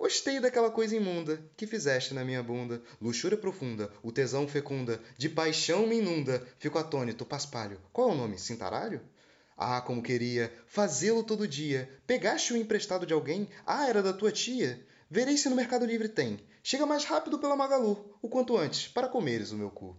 Gostei daquela coisa imunda que fizeste na minha bunda. Luxúria profunda, o tesão fecunda, de paixão me inunda. Fico atônito, paspalho. Qual é o nome? Cintaralho? Ah, como queria fazê-lo todo dia. Pegaste-o emprestado de alguém? Ah, era da tua tia. Verei se no Mercado Livre tem. Chega mais rápido pela Magalu, o quanto antes, para comeres o meu cu.